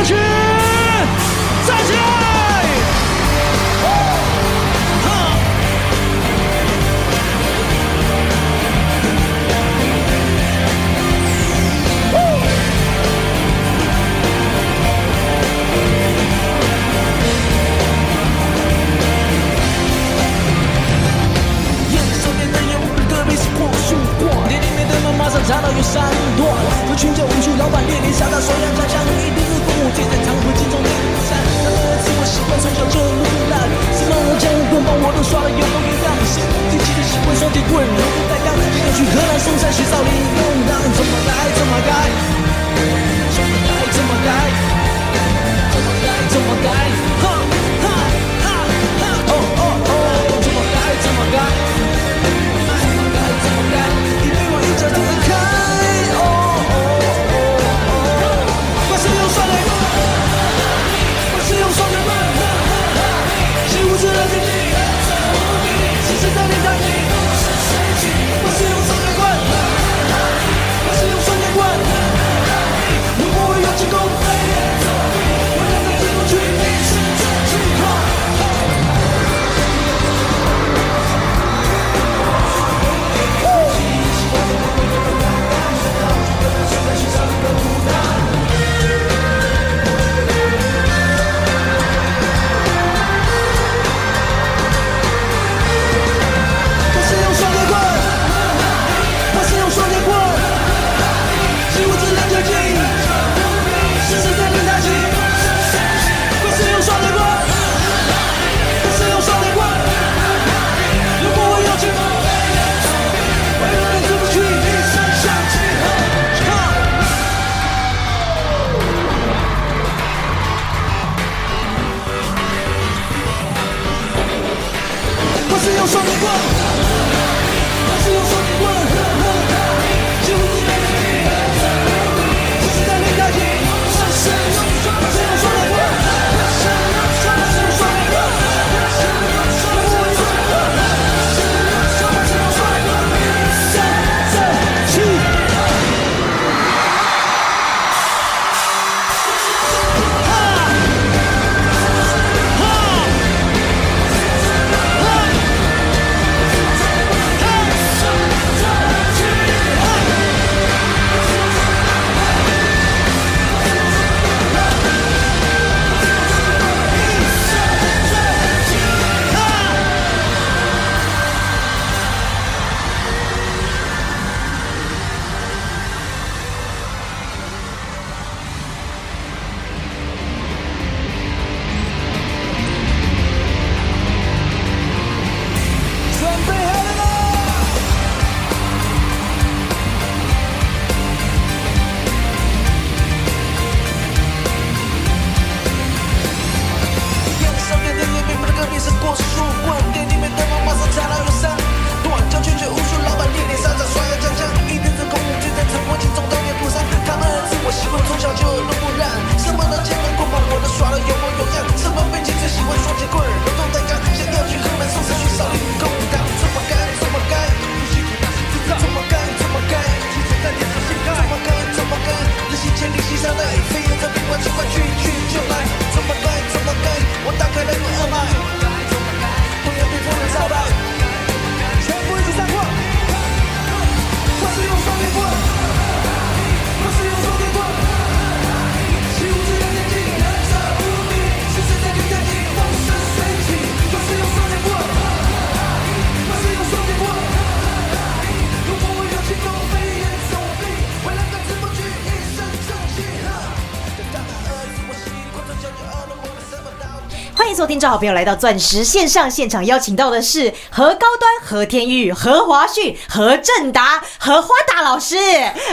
过去。有双眼光。听众好朋友来到钻石线上现场，邀请到的是何高端、何天玉、何华旭、何正达、何花达老师，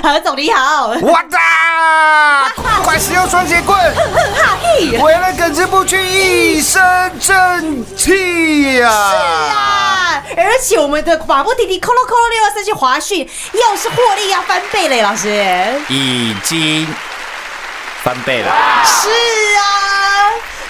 何总你好。我哒，快使用双节棍，哈嘿为了耿直不屈，一身正气呀！啊！而且我们的马不停蹄，扣喽扣喽六二三七华旭又是获利要翻倍嘞，老师。已经翻倍了，是啊，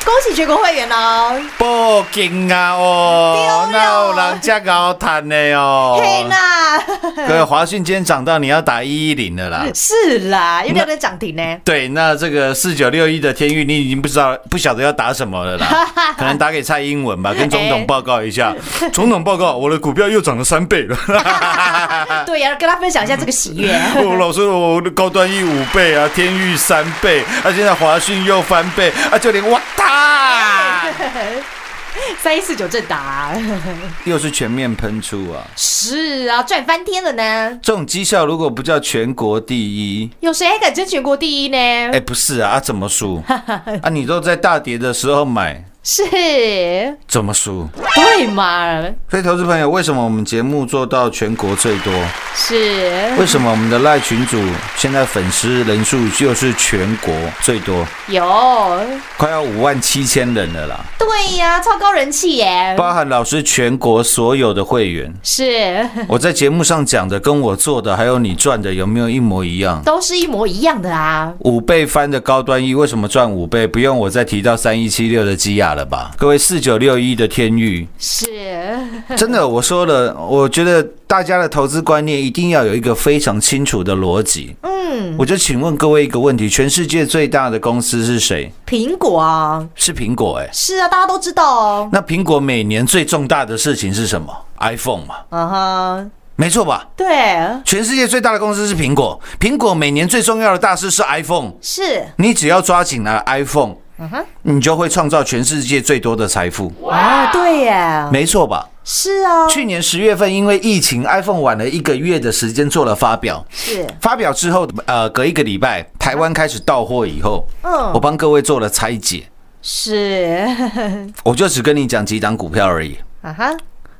恭喜全国会员哦！不紧啊哦那有人家高谈的哦。嘿啦，各位，华讯今天涨到你要打一一零了啦。是啦，有两根涨停呢。对，那这个四九六一的天域，你已经不知道不晓得要打什么了啦，可能打给蔡英文吧，跟总统报告一下。总统报告，我的股票又涨了三倍了。对呀、跟他分享一下这个喜悦。我老师，我的高端一五倍啊，天域三倍，啊，现在华讯又翻倍，啊，就连哇哒，三一四九正达，又是全面喷出啊！是啊，赚翻天了呢。这种绩效如果不叫全国第一，有谁还敢争全国第一呢？哎，不是啊，啊怎么输？啊，你都在大跌的时候买，是，怎么输？对嘛？所以，投资朋友，为什么我们节目做到全国最多？是，为什么我们的赖群主现在粉丝人数就是全国最多，有，快要五万七千人了啦，对呀，超高人气耶。包含老师全国所有的会员。是，我在节目上讲的，跟我做的，还有你赚的，有没有一模一样？都是一模一样的啊。五倍翻的高端一为什么赚五倍？不用我再提到三一七六的基亚了吧？各位四九六一的天域，是，真的，我说了，我觉得大家的投资观念一定要有一个非常清楚的逻辑。嗯，我就请问各位一个问题：全世界最大的公司是谁？苹果啊，是苹果、哎，是啊，大家都知道哦。那苹果每年最重大的事情是什么？iPhone 嘛，嗯哼，没错吧？对，全世界最大的公司是苹果，苹果每年最重要的大事是 iPhone。是你只要抓紧了 iPhone，你就会创造全世界最多的财富，啊，对耶，没错吧？是啊，去年十月份因为疫情，iPhone 晚了一个月的时间做了发表。是，发表之后，呃，隔一个礼拜，台湾开始到货以后，嗯。我帮各位做了拆解，是，我就只跟你讲几档股票而已。啊哈，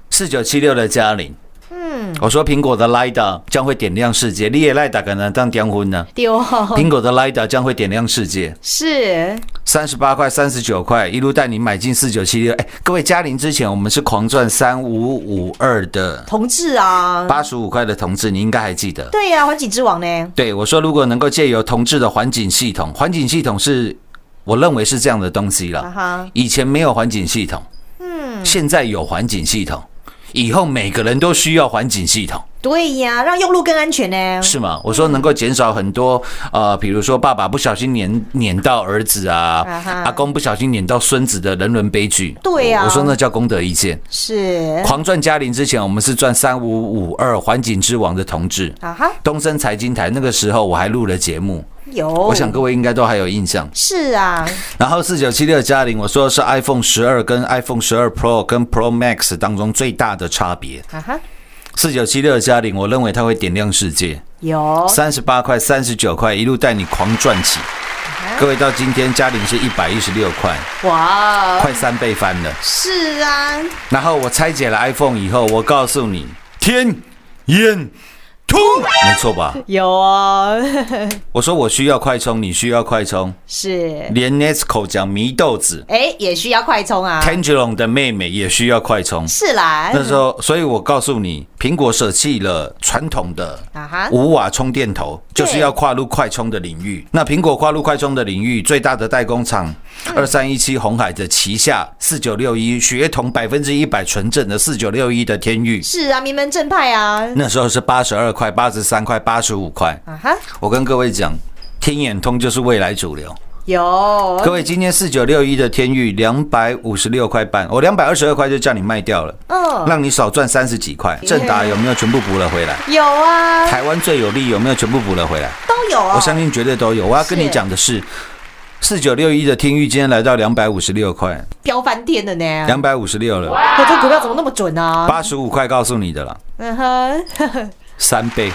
四九七六的嘉玲，嗯，我说苹果的 Lida 将会点亮世界，你也 Lida 可能当点婚呢？丢，苹果的 Lida 将会点亮世界，是，三十八块、三十九块，一路带你买进四九七六。哎，各位嘉玲之前我们是狂赚三五五二的同志啊，八十五块的同志，你应该还记得。对呀、环境之王呢？对我说，如果能够借由同志的环境系统，环境系统是我认为是这样的东西了。以前没有环境系统，嗯，现在有环境系统，以后每个人都需要环境系统，对呀，让用路更安全呢。是吗？我说能够减少很多呃，比如说爸爸不小心碾碾到儿子啊，啊阿公不小心碾到孙子的人伦悲剧。对呀我说那叫功德一件。是，狂赚嘉玲之前，我们是赚三五五二环境之王的同志。啊哈，东森财经台那个时候我还录了节目，有，我想各位应该都还有印象。是啊，然后四九七六嘉玲，我说的是 iPhone 十二跟 iPhone 十二 Pro 跟 Pro Max 当中最大的差别。啊哈，四九七六的嘉玲，我认为它会点亮世界，有，三十八块、三十九块，一路带你狂赚起。各位到今天嘉玲是一百一十六块，哇，快三倍翻了。是啊，然后我拆解了 iPhone 以后，我告诉你，天眼通，没错吧？有哦，我说我需要快充，你需要快充，是，连 Nesco 讲祢豆子。哎，也需要快充啊，Tangerine 的妹妹也需要快充。是啦，那时候，所以我告诉你，苹果舍弃了传统的啊哈，无瓦充电头，对。就是要跨入快充的领域。那苹果跨入快充的领域，最大的代工厂二三一七红海的旗下四九六一血统百分之一百纯正的四九六一的天域，是啊，名门正派啊，那时候是八十二块、八十三块、八十五块。啊哈，我跟各位讲，天眼通就是未来主流。有，各位，今天四九六一的天域两百五十六块半，我两百二十二块就叫你卖掉了，嗯，让你少赚三十几块。正达有没有全部补了回来？有啊，台湾最有利有没有全部补了回来？都有啊，我相信绝对都有。我要跟你讲的是，四九六一的天域今天来到两百五十六块，飙翻天了呢，两百五十六了，我这股票怎么那么准啊？八十五块告诉你的了，嗯哼，三倍，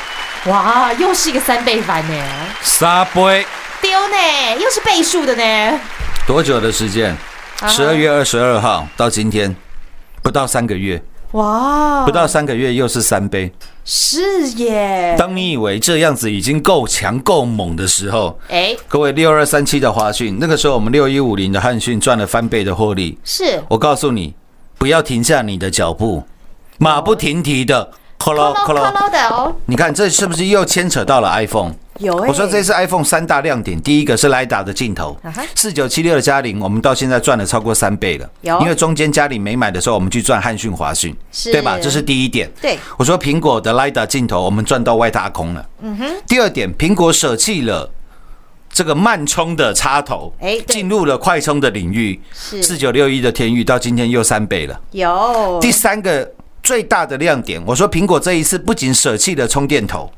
哇，又是一个三倍翻呢，三倍，丢呢，又是倍数的呢，多久的时间？十二月二十二号到今天不到三个月，哇，不到三个月又是三倍。是耶，当你以为这样子已经够强够猛的时候，哎，各位六二三七的华讯，那个时候我们六一五零的汉讯赚了翻倍的获利。是。我告诉你，不要停下你的脚步，马不停蹄的。扣喽扣喽，的哦，你看这是不是又牵扯到了 iPhone？有哎，我说这是 iPhone 三大亮点，第一个是雷达的镜头四九七六的嘉玲，我们到现在赚了超过三倍了。有因为中间嘉玲没买的时候，我们去赚汉讯、华讯，对吧？这是第一点。对我说苹果的雷达镜头，我们赚到外太空了。嗯哼。第二点，苹果舍弃了这个慢充的插头，哎对进入了快充的领域。是四九六一的天域到今天又三倍了。有第三个最大的亮点，我说苹果这一次不仅舍弃了充电头，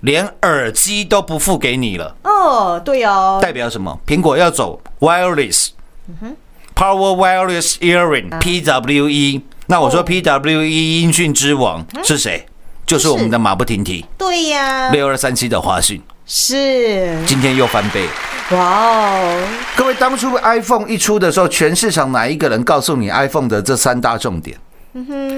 连耳机都不付给你了。哦，对哦，代表什么？苹果要走 wireless 哼 power Wireless Earring PWE。那我说 PWE 音讯之王是谁？就是我们的马不停蹄对呀，六二三七的华讯，是，今天又翻倍。哇哦，各位，当初 iPhone 一出的时候，全市场哪一个人告诉你 iPhone 的这三大重点？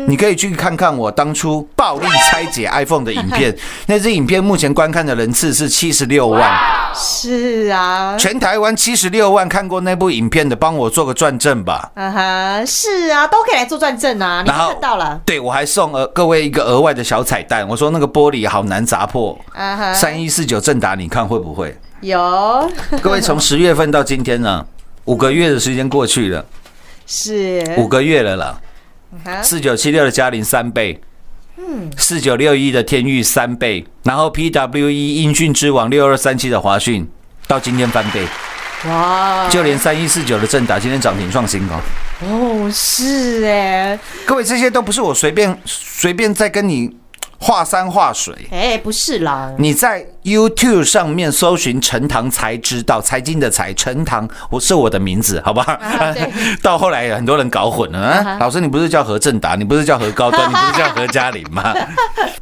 你可以去看看我当初暴力拆解 iPhone 的影片，那支影片目前观看的人次是七十六万。是啊，全台湾七十六万看过那部影片的，帮我做个转正吧。啊哈，是啊，都可以来做转正啊，你然后看到了，对我还送呃各位一个额外的小彩蛋，我说那个玻璃好难砸破，啊哈，三一四九正达，你看会不会？有，各位从十月份到今天呢，五个月的时间过去了，是，五个月了啦。啊四九七六的嘉陵三倍，嗯，四九六一的天域三倍，然后 PWE 音讯之王六二三七的华讯到今天翻倍，哇，就连三一四九的正达今天涨停创新高。哦，是哎，各位这些都不是我随便随便在跟你画山画水。哎，不是啦，你在 YouTube 上面搜寻陈堂才知道财经的财陈堂，我是我的名字，好不好？啊 到后来很多人搞混了啊！老师，你不是叫何正达，你不是叫何高端，你不是叫何嘉玲吗？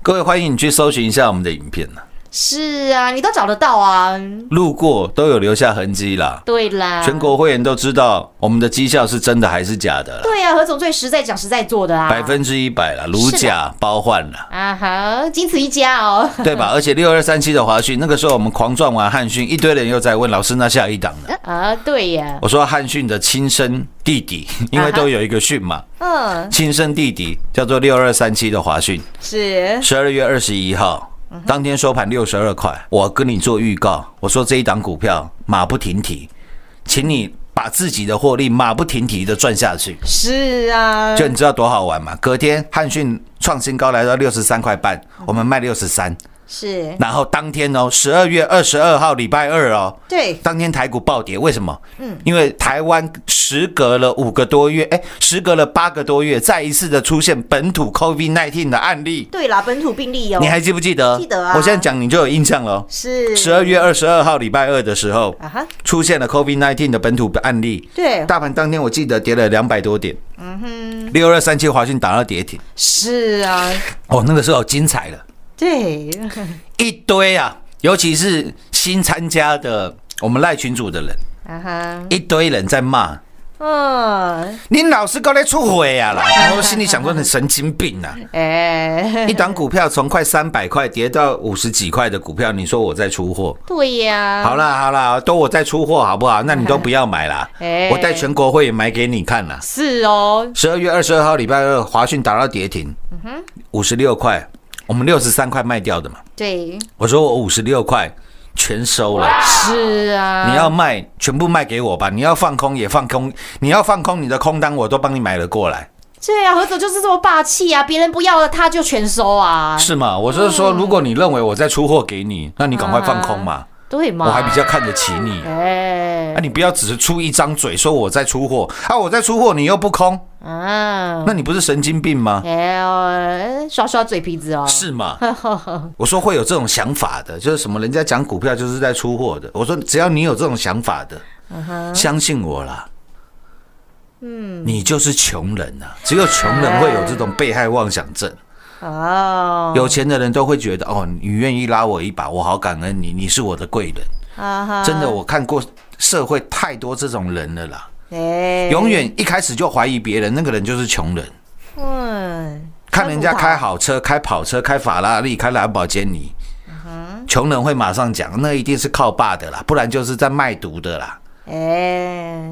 各位欢迎你去搜寻一下我们的影片呢，是啊，你都找得到啊，路过都有留下痕迹啦。对啦，全国会员都知道我们的绩效是真的还是假的啦，对啊，何总最实在讲实在做的啊，百分之一百了，如假包换了。啊哈，仅此一家哦，对吧？而且六二三七的华讯，那个时候我们狂赚完汉讯，一堆人又在问老师，那下一档呢？啊，对呀，我说汉讯的亲生弟弟，因为都有一个讯嘛，嗯，亲生弟弟叫做六二三七的华讯，是，十二月二十一号当天收盘六十二块，我跟你做预告，我说这一档股票马不停蹄，请你把自己的获利马不停蹄的赚下去。是啊，就你知道多好玩吗？隔天汉讯创新高来到六十三块半，我们卖六十三，是，然后当天哦，十二月二十二号礼拜二哦，对，当天台股暴跌，为什么？嗯，因为台湾时隔了五个多月，哎，时隔了八个多月，再一次的出现本土 COVID 1 9的案例，对啦，本土病例哦，你还记不记得？记得啊。我现在讲你就有印象了。哦。是。十二月二十二号礼拜二的时候啊哈，出现了 COVID 1 9的本土案例，对，大盘当天我记得跌了两百多点，嗯哼，六二三七华讯打到跌停，是啊，哦，那个时候精彩了，对，一堆啊，尤其是新参加的我们赖群主的人，啊哈，一堆人在骂。嗯，您老是搞来出轨啊啦！我心里想说，你神经病啊！哎，一档股票从快三百块跌到五十几块的股票，你说我在出货？对呀，好啦好啦，都我在出货好不好？那你都不要买啦哎，我带全国会员买给你看啦。是哦，十二月二十二号礼拜二，华讯打到跌停，五十六块，我们六十三块卖掉的嘛。对，我说我五十六块全收了，是啊，你要卖全部卖给我吧，你要放空也放空，你要放空你的空单我都帮你买了过来。对啊，何总就是这么霸气啊，别人不要了他就全收啊，是吗？我是说，如果你认为我在出货给你，那你赶快放空嘛，对嘛？我还比较看得起你。哎啊，，你不要只是出一张嘴说我在出货啊，我在出货，你又不空，啊，那你不是神经病吗？哎呦，刷刷嘴皮子哦，是吗？我说会有这种想法的，就是什么人家讲股票就是在出货的。我说只要你有这种想法的，相信我啦。嗯，你就是穷人呐、只有穷人会有这种被害妄想症。哦，有钱的人都会觉得，哦，你愿意拉我一把，我好感恩你，你是我的贵人。真的，我看过社会太多这种人了啦。哎，永远一开始就怀疑别人，那个人就是穷人。嗯，看人家开好车，开跑车，开法拉利，开兰博基尼，穷人会马上讲，那一定是靠爸的啦，不然就是在卖毒的啦。哎，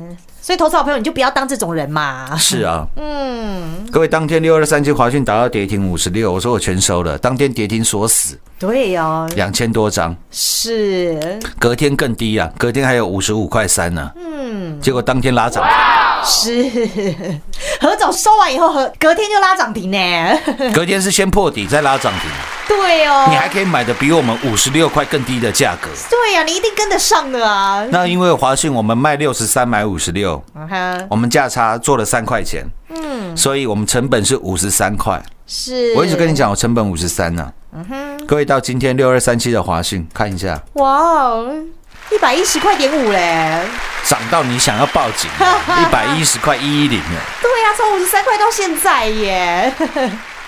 所以投资好朋友你就不要当这种人嘛。是啊，嗯，各位，当天六二三七华讯达到跌停五十六，我说我全收了，当天跌停锁死对呀，两千多张，是。隔天更低啊，隔天还有五十五块三呢，嗯，结果当天拉涨。是，何总收完以后，何隔天就拉涨停呢。隔天是先破底再拉涨停，对哦，你还可以买的比我们五十六块更低的价格。对呀、你一定跟得上的啊。那因为华讯我们卖六十三买五十六，我们价差做了三块钱，嗯，所以我们成本是五十三块。是。我一直跟你，讲，我成本五十三呢。嗯哼，各位到今天六二三七的华讯看一下，哇哦，一百一十块点五嘞。涨到你想要报警，一百一十块一一零了。对呀、从五十三块到现在耶，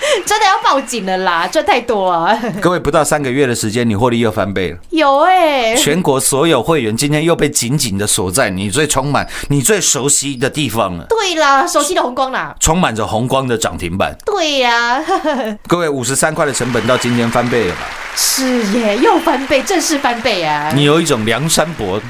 真的要报警了啦，赚太多啊。各位不到三个月的时间，你获利又翻倍了。有哎、全国所有会员今天又被紧紧的锁在你最充满、你最熟悉的地方了，对啦，熟悉的红光啦。充满着红光的涨停板。对呀、各位五十三块的成本到今天翻倍了吧？是耶，又翻倍，正式翻倍啊！你有一种梁山伯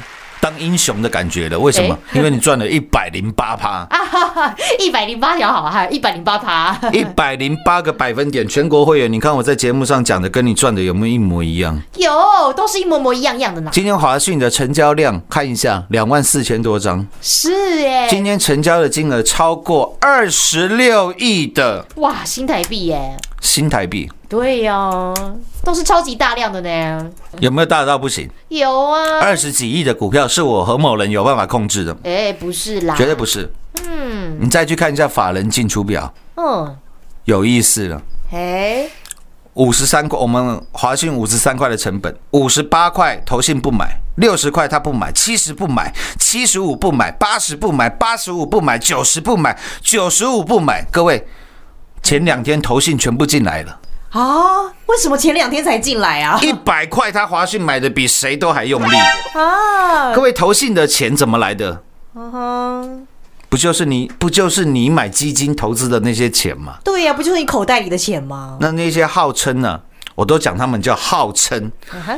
当英雄的感觉了。为什么？因为你赚了一百零八趴，一百零八条好汉，一百零八趴。一百零八个百分点。全国会员，你看我在节目上讲的，跟你赚的有没有一模一样？有，都是一模模一样样的呢。今天华讯的成交量看一下，两万四千多张。是耶，今天成交的金额超过二十六亿的哇，新台币耶。新台币，对呀、都是超级大量的呢。有没有大到不行？有啊，二十几亿的股票是我和某人有办法控制的，哎、不是啦，绝对不是。嗯你再去看一下法人进出表，嗯，有意思了。哎，五十三块，我们华讯五十三块的成本，五十八块投信不买，六十块他不买，七十不买，七十五不买，八十不买，八十五不买，九十不买，九十五不买。各位，前两天投信全部进来了，啊，为什么前两天才进来啊？一百块他华讯买的比谁都还用力。啊，各位，投信的钱怎么来的？嗯哼，不就是你不就是你买基金投资的那些钱吗？对呀、不就是你口袋里的钱吗？那那些号称呢、我都讲他们叫号称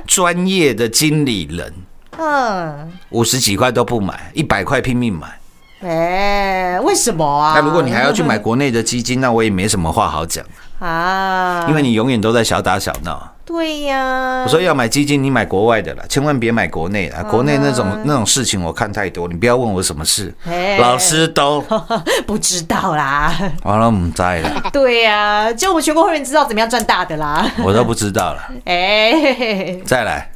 专业的经理人，嗯，五十几块都不买，一百块拼命买。哎、为什么啊？那如果你还要去买国内的基金，那我也没什么话好讲，啊，因为你永远都在小打小闹。对呀、我说要买基金，你买国外的了，千万别买国内的。国内那种那种事情我看太多，你不要问我什么事哎，老师都 不知道啦。完了，我们在了，对呀、就我们全国会员知道怎么样赚大的啦。我都不知道了。哎、再来，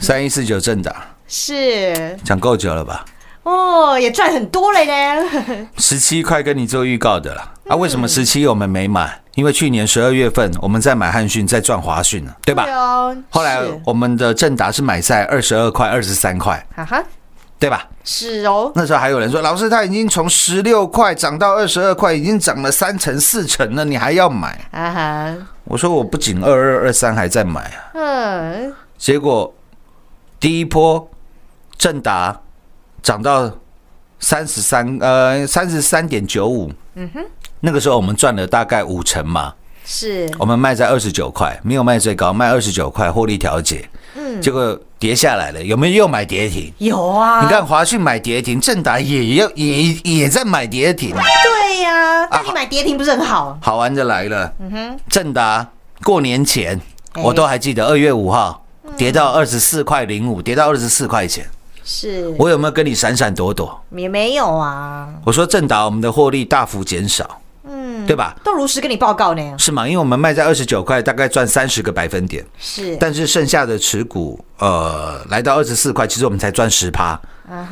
三一四九正打是讲够久了吧？哦，也赚很多了呢。十七块跟你做预告的了。啊，为什么十七我们没买？因为去年十二月份我们在买汉讯，在赚华讯了，对吧？哦，后来我们的正达是买在二十二块、二十三块，哈哈，对吧？是哦，那时候还有人说，老师他已经从十六块涨到二十二块，已经涨了三成四成了，你还要买？啊哈，我说我不仅二二二三还在买啊，嗯，结果第一波正达涨到三十三呃三十三点九五，嗯哼，那个时候我们赚了大概五成嘛，是。我们卖在二十九块，没有卖最高，卖二十九块获利调节，嗯，结果跌下来了，有没有又买跌停？有啊。你，看华讯买跌停，正达也要也也在买跌停，对呀、那你买跌停不是很好？好玩的来了。嗯哼。正达过年前哎。我都还记得，二月五号跌到二十四块零五，跌到二十四块钱，是，我有没有跟你闪闪躲躲？也没有啊，我说正达我们的获利大幅减少，嗯，对吧？都如实跟你报告呢。是吗？因为我们卖在二十九块，大概赚三十个百分点，是，但是剩下的持股，呃，来到二十四块，其实我们才赚十趴，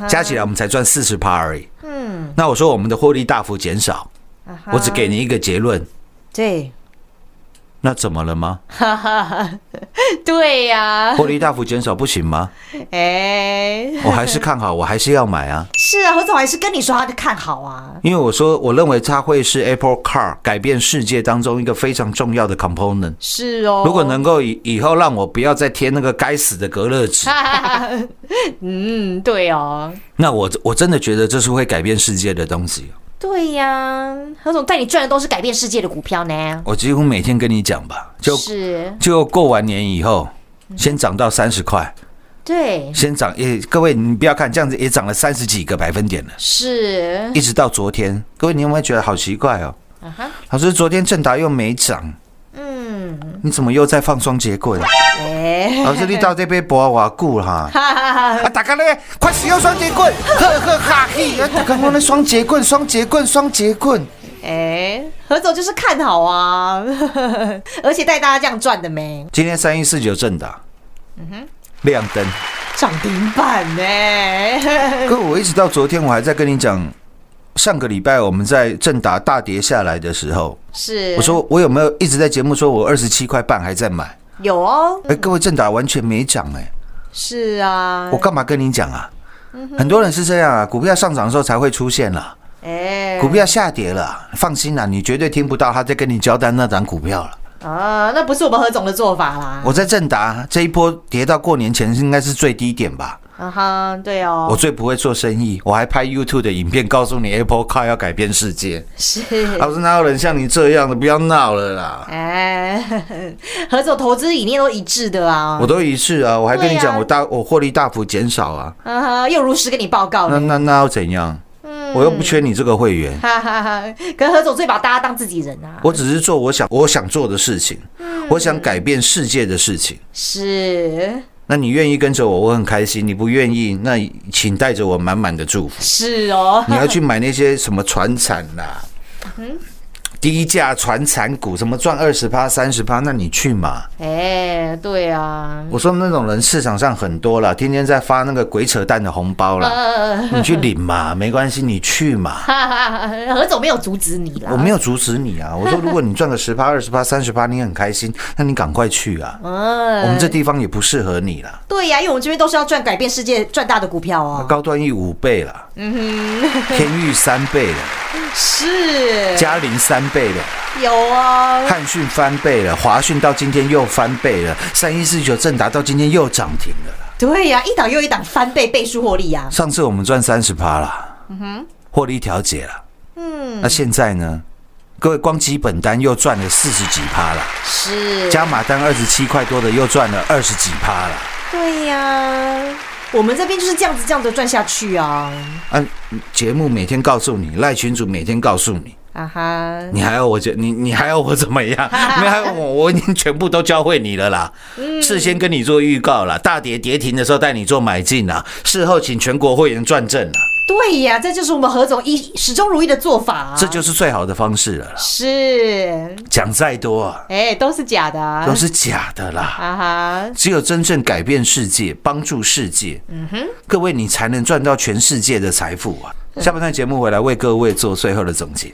加起来我们才赚四十趴而已。嗯，那我说我们的获利大幅减少，我只给你一个结论：对，那怎么了吗？哈哈哈，对呀、获利大幅减少不行吗？哎、我还是看好，我还是要买啊。是啊，何总还是跟你说他的看好啊。因为我说，我认为它会是 Apple Car 改变世界当中一个非常重要的 component。是哦，如果能够以以后让我不要再贴那个该死的隔热纸，嗯，对哦，那我我真的觉得这是会改变世界的东西。对呀、何总带你赚的都是改变世界的股票呢。我几乎每天跟你讲吧，就是。就过完年以后，先涨到三十块，对，先涨也各位你不要看这样子也涨了三十几个百分点了，是，一直到昨天，各位你有没有觉得好奇怪哦？啊哈，老师，昨天正达又没涨，嗯，你怎么又在放双节棍？哎、老师，你到这边博瓦固哈？哈哈哈，啊，大家咧，快使用双节棍，呵呵哈嘿！啊，大家讲咧双节棍，双节棍，双节棍。哎、何总就是看好啊，而且带大家这样赚的没今天三一四九正达，嗯哼，亮灯。涨停板呢、可我一直到昨天，我还在跟你讲，上个礼拜我们在正达大跌下来的时候，是，我说我有没有一直在节目说我二十七块半还在买？有哦，哎，各位正达完全没涨哎，是啊，我干嘛跟你讲啊？很多人是这样啊，股票上涨的时候才会出现了，哎、股票下跌了，放心啦，你绝对听不到他在跟你交代那档股票了。啊，那不是我们何总的做法啦。我在正达这一波跌到过年前应该是最低点吧？啊哈，对哦，我最不会做生意，我还拍 YouTube 的影片告诉你 Apple Car 要改变世界。是，老师哪有人像你这样的？不要闹了啦！哎，何总投资理念都一致的啊。我都一致啊，我还跟你讲，我大我获利大幅减少啊，啊哈，又如实跟你报告那。那那要怎样？我又不缺你这个会员，哈哈哈，可是何总最把大家当自己人啊。我只是做我想我想做的事情，我想改变世界的事情。是那你愿意跟着我，我很开心；你不愿意，那请带着我满满的祝福。是哦，你要去买那些什么船产啦，低价传产股，什么赚二十趴、三十趴，那你去嘛。哎，对啊，我说那种人市场上很多了，天天在发那个鬼扯淡的红包了，呃，你去领嘛，没关系，你去嘛。哈哈哈，何总没有阻止你啦。我没有阻止你啊，我说如果你赚个十趴、二十趴、三十趴，你很开心，那你赶快去啊。嗯，我们这地方也不适合你啦，对呀、因为我们这边都是要赚改变世界、赚大的股票哦。高端玉五倍了，嗯哼天域三倍了，是，嘉陵三倍了，有啊，汉讯翻倍了，华讯到今天又翻倍了，三一四九正达到今天又涨停了。啦。对呀、一档又一档翻倍倍数获利呀、上次我们赚三十趴啦，获利调节了，嗯，那现在呢？各位光基本单又赚了四十几趴了，是，加码单二十七块多的又赚了二十几趴了。对呀、我们这边就是这样子这样子赚下去啊，啊，节目每天告诉你，赖群主每天告诉你，啊哈，你还要我怎你你还要我怎么样？没还要我，我已经全部都教会你了啦。事先跟你做预告啦，大跌跌停的时候带你做买进啦，事后请全国会员转正啦，对呀、这就是我们何总一始终如一的做法、啊，这就是最好的方式了啦。是，讲再多啊，哎、都是假的、啊，都是假的啦。啊哈，只有真正改变世界、帮助世界，嗯哼，各位你才能赚到全世界的财富啊！下半段节目回来为各位做最后的总结。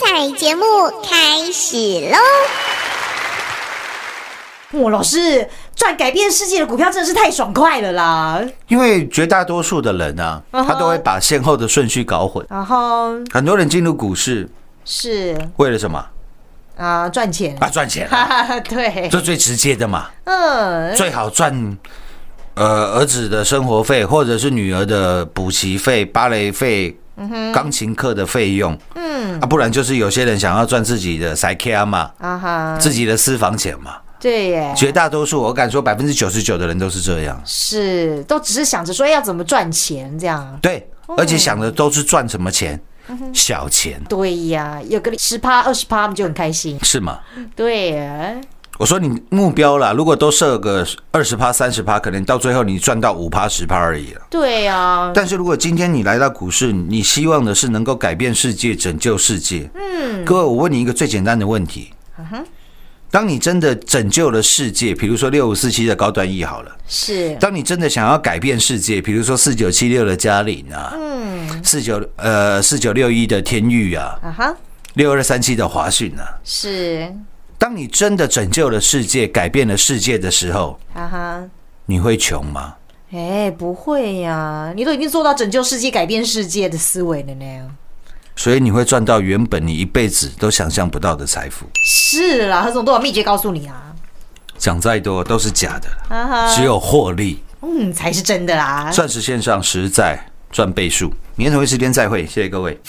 彩节目开始喽！哇，老师赚改变世界的股票真的是太爽快了啦！因为绝大多数的人啊，嗯哼他都会把先后的顺序搞混。然后很多人进入股市是为了什么？啊，赚钱啊，赚钱啊，哈哈，对，这最直接的嘛，嗯，最好赚。呃，儿子的生活费，或者是女儿的补习费、芭蕾费、钢琴课的费用，嗯，啊，不然就是有些人想要赚自己的 s K 嘛，啊哈，自己的私房钱嘛。对耶，绝大多数，我敢说百分之九十九的人都是这样。是，都只是想着说要怎么赚钱这样。对，而且想的都是赚什么钱，小钱，对呀，有个十趴二十趴，他们就很开心。是吗？对呀，我说你目标啦，如果都设个二十趴、三十趴，可能到最后你赚到五趴、十趴而已了。对呀，但是如果今天你来到股市，你希望的是能够改变世界、拯救世界。嗯，各位，我问你一个最简单的问题。当你真的拯救了世界，比如说六五四七的高端 E 好了，是。当你真的想要改变世界，比如说四九七六的嘉玲啊，嗯，四九呃四九六一的天域啊，啊哈，六二三七的华讯啊，是。当你真的拯救了世界，改变了世界的时候，哈哈，你会穷吗？哎，不会呀，你都已经做到拯救世界、改变世界的思维了呢。所以你会赚到原本你一辈子都想象不到的财富。是啦，何总都有秘诀告诉你啊。讲再多都是假的，只有获利，嗯，才是真的啦。钻石线上实在赚倍数。明天同一时间再会，谢谢各位。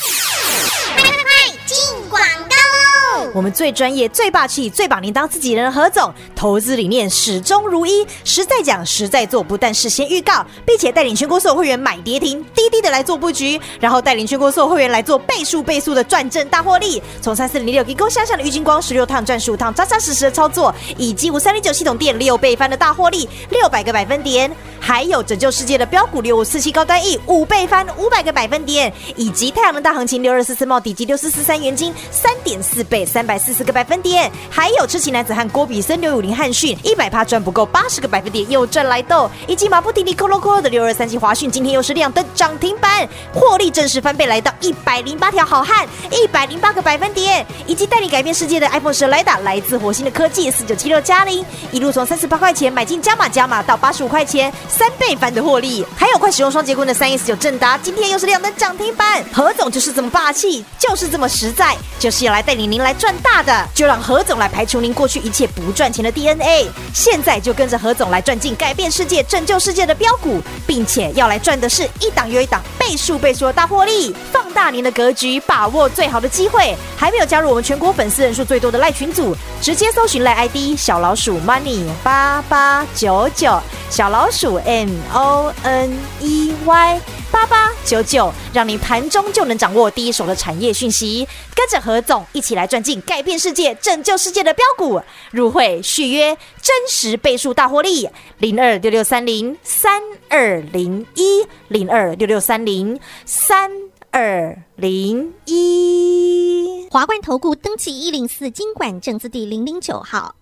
我们最专业、最霸气、最把您当自己人的何总，投资理念始终如一，实在讲、实在做，不但事先预告，并且带领全国所有会员买跌停，滴滴的来做布局，然后带领全国所有会员来做倍数倍数的赚正大获利。从三四零六给勾向上的郁金光十六趟赚十五趟，扎扎实实的操作，以及五三零九系统店六倍翻的大获利，六百个百分点，还有拯救世界的标股六五四七高端 E 五倍翻五百个百分点，以及太阳能大行情六二四四茂底及六四四三元金三点四倍三。百四十个百分点，还有痴情男子汉郭比森六五零汉讯一百趴赚不够八十个百分点又赚来豆，以及马不停蹄扣 o 扣的六二三七华讯今天又是亮灯涨停板，获利正式翻倍来到一百零八条好汉一百零八个百分点，以及带你改变世界的 iPhone 十来打来自火星的科技四九七六加零一路从三十八块钱买进加码加码到八十五块钱三倍翻的获利，还有快使用双节棍的三一四九正达今天又是亮灯涨停板，何总就是这么霸气，就是这么实在，就是要来带领您来赚。大的就让何总来排除您过去一切不赚钱的 DNA，现在就跟着何总来赚进改变世界、拯救世界的标股，并且要来赚的是一档又一档倍数倍数的大获利，放大您的格局，把握最好的机会。还没有加入我们全国粉丝人数最多的赖群组，直接搜寻赖 ID 小老鼠 money 八八九九，小老鼠 M O N E Y。八八九九，让你盘中就能掌握第一手的产业讯息，跟着何总一起来赚进改变世界、拯救世界的标股，入会续约真实倍数大获利，零二六六三零三二零一零二六六三零三二零一。华冠投顾登记一零四经管证字第零零九号，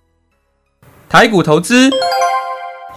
台股投资，